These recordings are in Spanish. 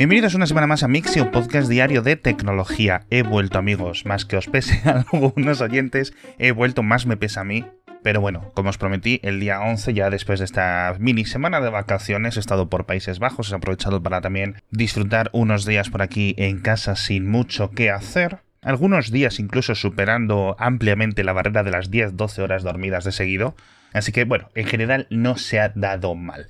Bienvenidos una semana más a Mixio, podcast diario de tecnología. He vuelto, amigos, más que os pese a algunos oyentes, he vuelto, más me pesa a mí. Pero bueno, como os prometí, el día 11, ya después de esta mini semana de vacaciones, he estado por Países Bajos, he aprovechado para también disfrutar unos días por aquí en casa sin mucho que hacer. Algunos días incluso superando ampliamente la barrera de las 10-12 horas dormidas de seguido. Así que bueno, en general no se ha dado mal.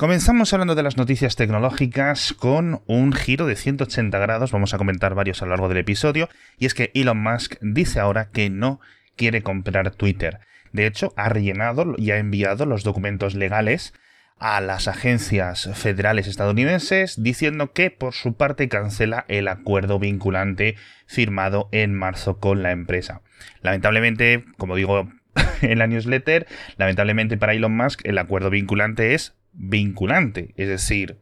Comenzamos hablando de las noticias tecnológicas con un giro de 180 grados, vamos a comentar varios a lo largo del episodio, y es que Elon Musk dice ahora que no quiere comprar Twitter. De hecho, ha rellenado y ha enviado los documentos legales a las agencias federales estadounidenses diciendo que por su parte cancela el acuerdo vinculante firmado en marzo con la empresa. Lamentablemente, como digo en la newsletter, lamentablemente para Elon Musk el acuerdo vinculante es vinculante, es decir,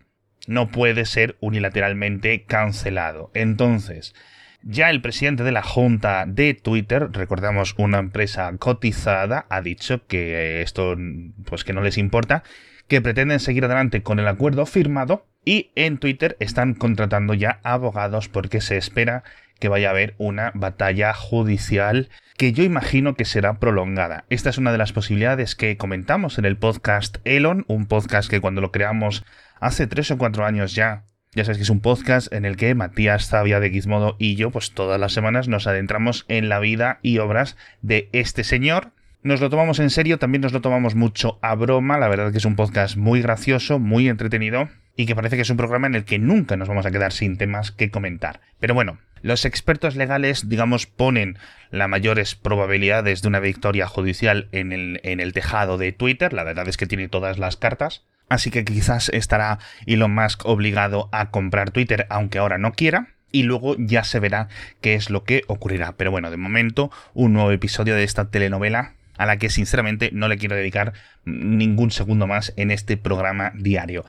no puede ser unilateralmente cancelado. Entonces, ya el presidente de la junta de Twitter, recordamos una empresa cotizada, ha dicho que esto pues que no les importa, que pretenden seguir adelante con el acuerdo firmado y en Twitter están contratando ya abogados porque se espera que vaya a haber una batalla judicial que yo imagino que será prolongada. Esta es una de las posibilidades que comentamos en el podcast Elon, un podcast que cuando lo creamos hace tres o cuatro años ya, ya sabes que es un podcast en el que Matías Zavia de Gizmodo y yo, pues todas las semanas nos adentramos en la vida y obras de este señor. Nos lo tomamos en serio, también nos lo tomamos mucho a broma, la verdad que es un podcast muy gracioso, muy entretenido y que parece que es un programa en el que nunca nos vamos a quedar sin temas que comentar. Pero bueno, los expertos legales, digamos, ponen las mayores probabilidades de una victoria judicial en el, tejado de Twitter. La verdad es que tiene todas las cartas. Así que quizás estará Elon Musk obligado a comprar Twitter, aunque ahora no quiera. Y luego ya se verá qué es lo que ocurrirá. Pero bueno, de momento, un nuevo episodio de esta telenovela a la que sinceramente no le quiero dedicar ningún segundo más en este programa diario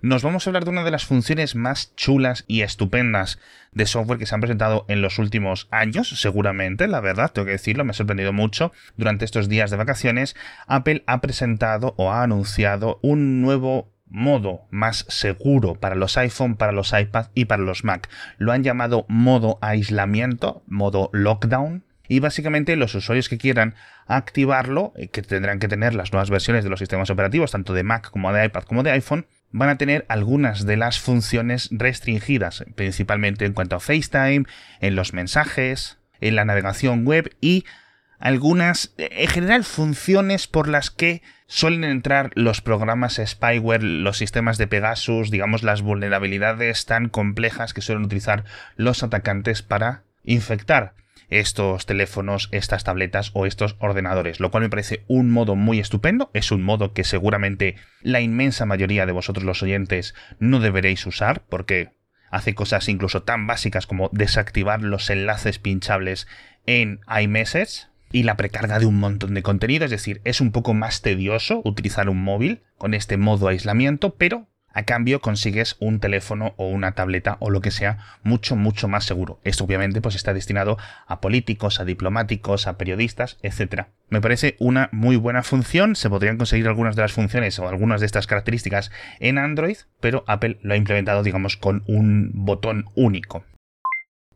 nos vamos a hablar de una de las funciones más chulas y estupendas de software que se han presentado en los últimos años, seguramente, la verdad, tengo que decirlo, me ha sorprendido mucho. Durante estos días de vacaciones, Apple ha presentado o ha anunciado un nuevo modo más seguro para los iPhone, para los iPad y para los Mac. Lo han llamado modo aislamiento, modo lockdown, y básicamente los usuarios que quieran activarlo, eh, que tendrán que tener las nuevas versiones de los sistemas operativos, tanto de Mac como de iPad como de iPhone, van a tener algunas de las funciones restringidas, principalmente en cuanto a FaceTime, en los mensajes, en la navegación web y algunas, en general, funciones por las que suelen entrar los programas spyware, los sistemas de Pegasus, digamos las vulnerabilidades tan complejas que suelen utilizar los atacantes para infectar estos teléfonos, estas tabletas o estos ordenadores, lo cual me parece un modo muy estupendo, es un modo que seguramente la inmensa mayoría de vosotros los oyentes no deberéis usar porque hace cosas incluso tan básicas como desactivar los enlaces pinchables en iMessage y la precarga de un montón de contenido, es decir, es un poco más tedioso utilizar un móvil con este modo aislamiento, pero a cambio consigues un teléfono o una tableta o lo que sea mucho, mucho más seguro. Esto obviamente pues está destinado a políticos, a diplomáticos, a periodistas, etc. Me parece una muy buena función, se podrían conseguir algunas de las funciones o algunas de estas características en Android, pero Apple lo ha implementado digamos con un botón único.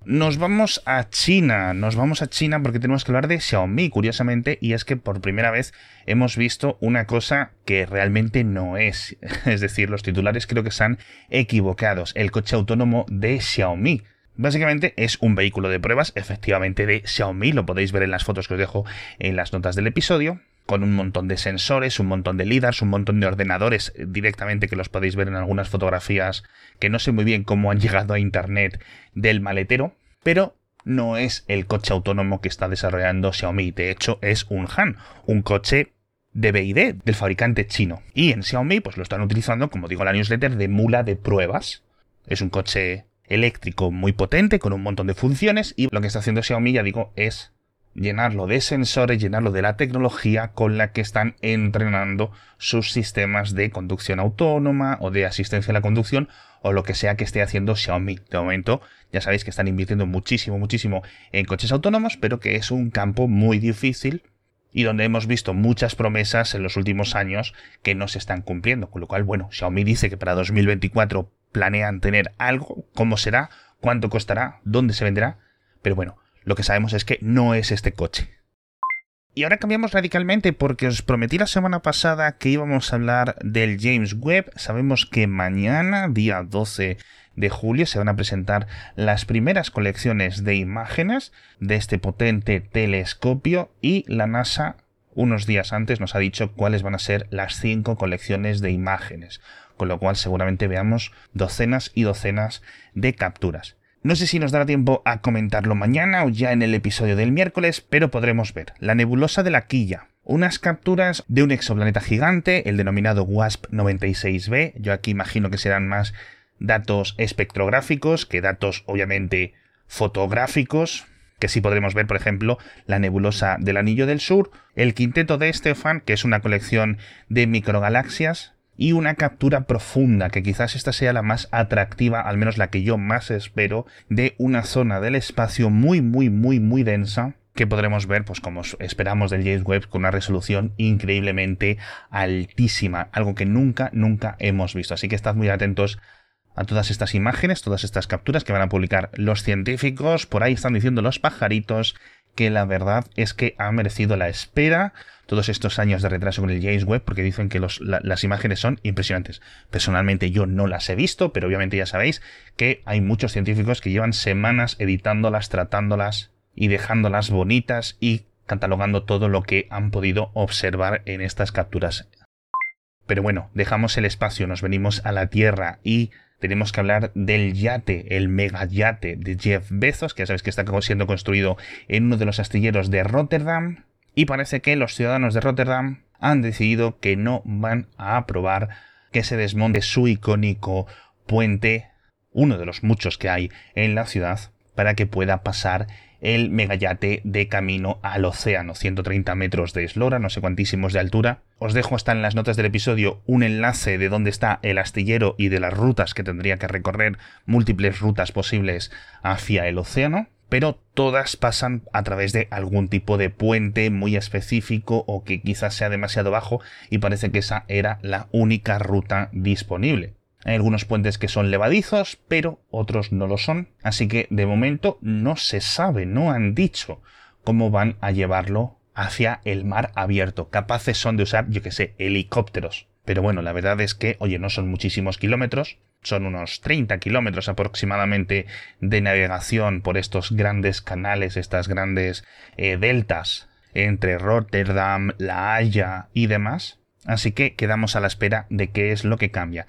Nos vamos a China, nos vamos a China porque tenemos que hablar de Xiaomi, curiosamente, y es que por primera vez hemos visto una cosa que realmente no es. Es decir, los titulares creo que están equivocados. El coche autónomo de Xiaomi. Básicamente es un vehículo de pruebas, efectivamente de Xiaomi, lo podéis ver en las fotos que os dejo en las notas del episodio, con un montón de sensores, un montón de LIDARs, un montón de ordenadores eh, directamente que los podéis ver en algunas fotografías que no sé muy bien cómo han llegado a internet del maletero, pero no es el coche autónomo que está desarrollando Xiaomi, de hecho es un Han, un coche de BID del fabricante chino. Y en Xiaomi pues lo están utilizando, como digo la newsletter, de mula de pruebas. Es un coche eléctrico muy potente con un montón de funciones y lo que está haciendo Xiaomi, ya digo, es llenarlo de sensores, llenarlo de la tecnología con la que están entrenando sus sistemas de conducción autónoma o de asistencia a la conducción o lo que sea que esté haciendo Xiaomi. De momento, ya sabéis que están invirtiendo muchísimo, muchísimo en coches autónomos, pero que es un campo muy difícil y donde hemos visto muchas promesas en los últimos años que no se están cumpliendo. Con lo cual, bueno, Xiaomi dice que para 2024 planean tener algo, cómo será, cuánto costará, dónde se venderá, pero bueno, lo que sabemos es que no es este coche. Y ahora cambiamos radicalmente porque os prometí la semana pasada que íbamos a hablar del James Webb. Sabemos que mañana, día 12 de julio, se van a presentar las primeras colecciones de imágenes de este potente telescopio y la NASA unos días antes nos ha dicho cuáles van a ser las cinco colecciones de imágenes, con lo cual seguramente veamos docenas y docenas de capturas. No sé si nos dará tiempo a comentarlo mañana o ya en el episodio del miércoles, pero podremos ver. La nebulosa de la quilla, unas capturas de un exoplaneta gigante, el denominado WASP 96b, yo aquí imagino que serán más datos espectrográficos que datos obviamente fotográficos, que sí podremos ver, por ejemplo, la nebulosa del Anillo del Sur, el quinteto de Stefan, que es una colección de microgalaxias, y una captura profunda, que quizás esta sea la más atractiva, al menos la que yo más espero, de una zona del espacio muy, muy, muy, muy densa, que podremos ver, pues como esperamos del James Webb, con una resolución increíblemente altísima, algo que nunca, nunca hemos visto. Así que estad muy atentos a todas estas imágenes, todas estas capturas que van a publicar los científicos. Por ahí están diciendo los pajaritos que la verdad es que ha merecido la espera todos estos años de retraso con el James Webb porque dicen que las imágenes son impresionantes. Personalmente yo no las he visto, pero obviamente ya sabéis que hay muchos científicos que llevan semanas editándolas, tratándolas y dejándolas bonitas y catalogando todo lo que han podido observar en estas capturas. Pero bueno, dejamos el espacio, nos venimos a la Tierra y tenemos que hablar del yate, el megayate de Jeff Bezos, que ya sabéis que está siendo construido en uno de los astilleros de Rotterdam. Y parece que los ciudadanos de Rotterdam han decidido que no van a aprobar que se desmonte su icónico puente, uno de los muchos que hay en la ciudad, para que pueda pasar el megayate de camino al océano, 130 metros de eslora, no sé cuantísimos de altura. Os dejo hasta en las notas del episodio un enlace de dónde está el astillero y de las rutas que tendría que recorrer, múltiples rutas posibles hacia el océano, pero todas pasan a través de algún tipo de puente muy específico o que quizás sea demasiado bajo y parece que esa era la única ruta disponible. Hay algunos puentes que son levadizos, pero otros no lo son. Así que de momento no se sabe, no han dicho cómo van a llevarlo hacia el mar abierto. Capaces son de usar, yo que sé, helicópteros. Pero bueno, la verdad es que, oye, no son muchísimos kilómetros, son unos 30 kilómetros aproximadamente de navegación por estos grandes canales, estas grandes eh, deltas entre Rotterdam, La Haya y demás. Así que quedamos a la espera de qué es lo que cambia.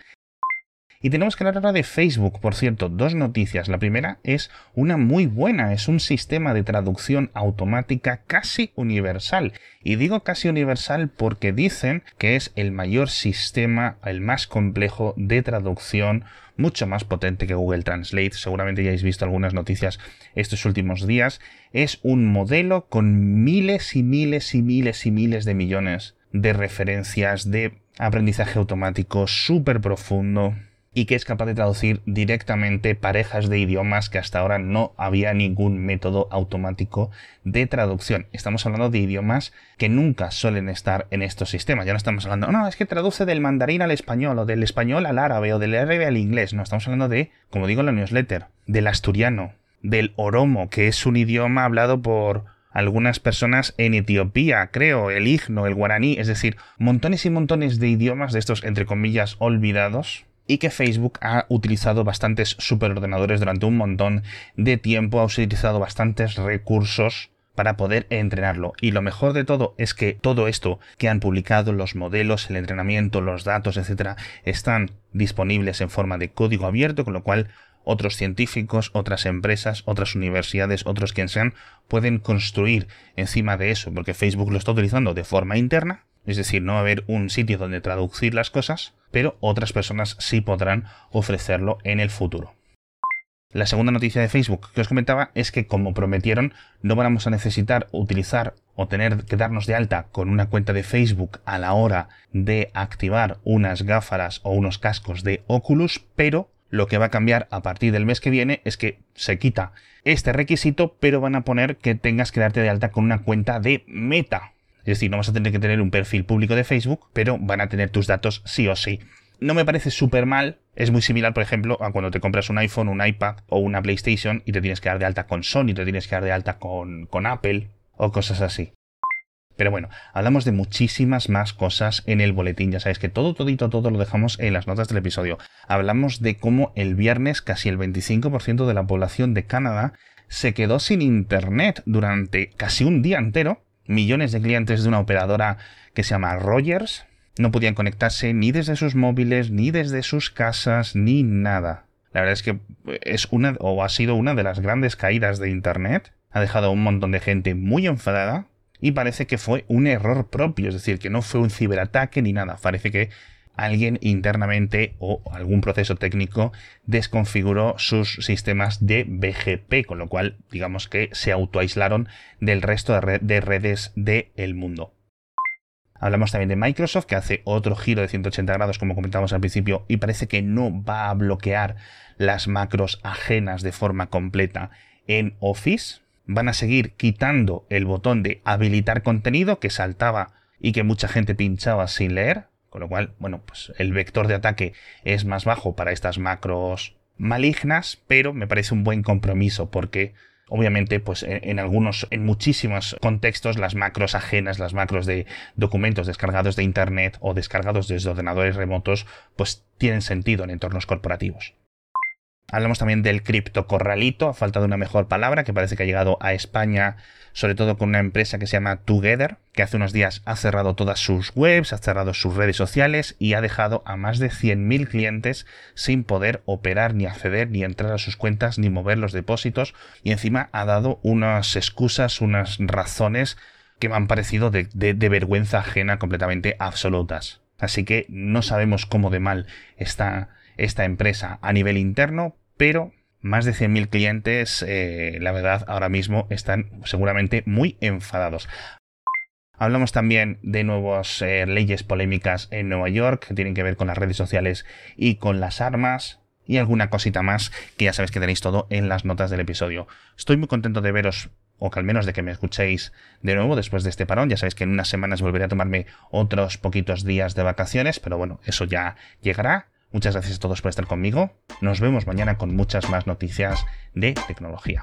Y tenemos que hablar ahora de Facebook, por cierto, dos noticias. La primera es una muy buena, es un sistema de traducción automática casi universal. Y digo casi universal porque dicen que es el mayor sistema, el más complejo de traducción mucho más potente que Google Translate. Seguramente ya habéis visto algunas noticias estos últimos días. Es un modelo con miles y miles y miles y miles de millones de referencias de aprendizaje automático súper profundo, y que es capaz de traducir directamente parejas de idiomas que hasta ahora no había ningún método automático de traducción. Estamos hablando de idiomas que nunca suelen estar en estos sistemas. Ya no estamos hablando, no, es que traduce del mandarín al español o del español al árabe o del árabe al inglés. No, estamos hablando de, como digo en la newsletter, del asturiano, del oromo, que es un idioma hablado por algunas personas en Etiopía, creo, el igno, el guaraní, es decir, montones y montones de idiomas de estos, entre comillas, olvidados, y que Facebook ha utilizado bastantes superordenadores durante un montón de tiempo, ha utilizado bastantes recursos para poder entrenarlo. Y lo mejor de todo es que todo esto que han publicado, los modelos, el entrenamiento, los datos, etcétera, están disponibles en forma de código abierto, con lo cual otros científicos, otras empresas, otras universidades, otros quien sean, pueden construir encima de eso, porque Facebook lo está utilizando de forma interna, es decir, no va a haber un sitio donde traducir las cosas, pero otras personas sí podrán ofrecerlo en el futuro. La segunda noticia de Facebook que os comentaba es que como prometieron no vamos a necesitar utilizar o tener que darnos de alta con una cuenta de Facebook a la hora de activar unas gáfaras o unos cascos de Oculus, pero lo que va a cambiar a partir del mes que viene es que se quita este requisito, pero van a poner que tengas que darte de alta con una cuenta de Meta. Es decir, no vas a tener que tener un perfil público de Facebook, pero van a tener tus datos sí o sí. no me parece súper mal. Es muy similar, por ejemplo, a cuando te compras un iPhone, un iPad o una PlayStation y te tienes que dar de alta con Sony, te tienes que dar de alta con, con Apple o cosas así. Pero bueno, hablamos de muchísimas más cosas en el boletín. Ya sabéis que todo, todito, todo lo dejamos en las notas del episodio. Hablamos de cómo el viernes casi el 25% de la población de Canadá se quedó sin internet durante casi un día entero. Millones de clientes de una operadora que se llama Rogers no podían conectarse ni desde sus móviles, ni desde sus casas, ni nada. La verdad es que es una o ha sido una de las grandes caídas de internet. Ha dejado a un montón de gente muy enfadada y parece que fue un error propio, es decir, que no fue un ciberataque ni nada, parece que alguien internamente o algún proceso técnico desconfiguró sus sistemas de BGP, con lo cual digamos que se autoaislaron del resto de, redes del mundo. Hablamos también de Microsoft, que hace otro giro de 180 grados, como comentamos al principio, y parece que no va a bloquear las macros ajenas de forma completa en Office van a seguir quitando el botón de habilitar contenido que saltaba y que mucha gente pinchaba sin leer, con lo cual, bueno, pues el vector de ataque es más bajo para estas macros malignas, pero me parece un buen compromiso porque obviamente pues en, algunos en muchísimos contextos las macros ajenas las macros de documentos descargados de internet o descargados desde ordenadores remotos pues tienen sentido en entornos corporativos Hablamos también del criptocorralito, a falta de una mejor palabra, que parece que ha llegado a España, sobre todo con una empresa que se llama Together, que hace unos días ha cerrado todas sus webs, ha cerrado sus redes sociales y ha dejado a más de 100.000 clientes sin poder operar, ni acceder, ni entrar a sus cuentas, ni mover los depósitos. Y encima ha dado unas excusas, unas razones que me han parecido de, de vergüenza ajena completamente absolutas. Así que no sabemos cómo de mal está esta empresa a nivel interno, pero más de 100.000 clientes, eh, la verdad, ahora mismo están seguramente muy enfadados. Hablamos también de nuevas eh, leyes polémicas en Nueva York que tienen que ver con las redes sociales y con las armas y alguna cosita más que ya sabéis que tenéis todo en las notas del episodio. Estoy muy contento de veros o que al menos de que me escuchéis de nuevo después de este parón. Ya sabéis que en unas semanas volveré a tomarme otros poquitos días de vacaciones, pero bueno, eso ya llegará. Muchas gracias a todos por estar conmigo. Nos vemos mañana con muchas más noticias de tecnología.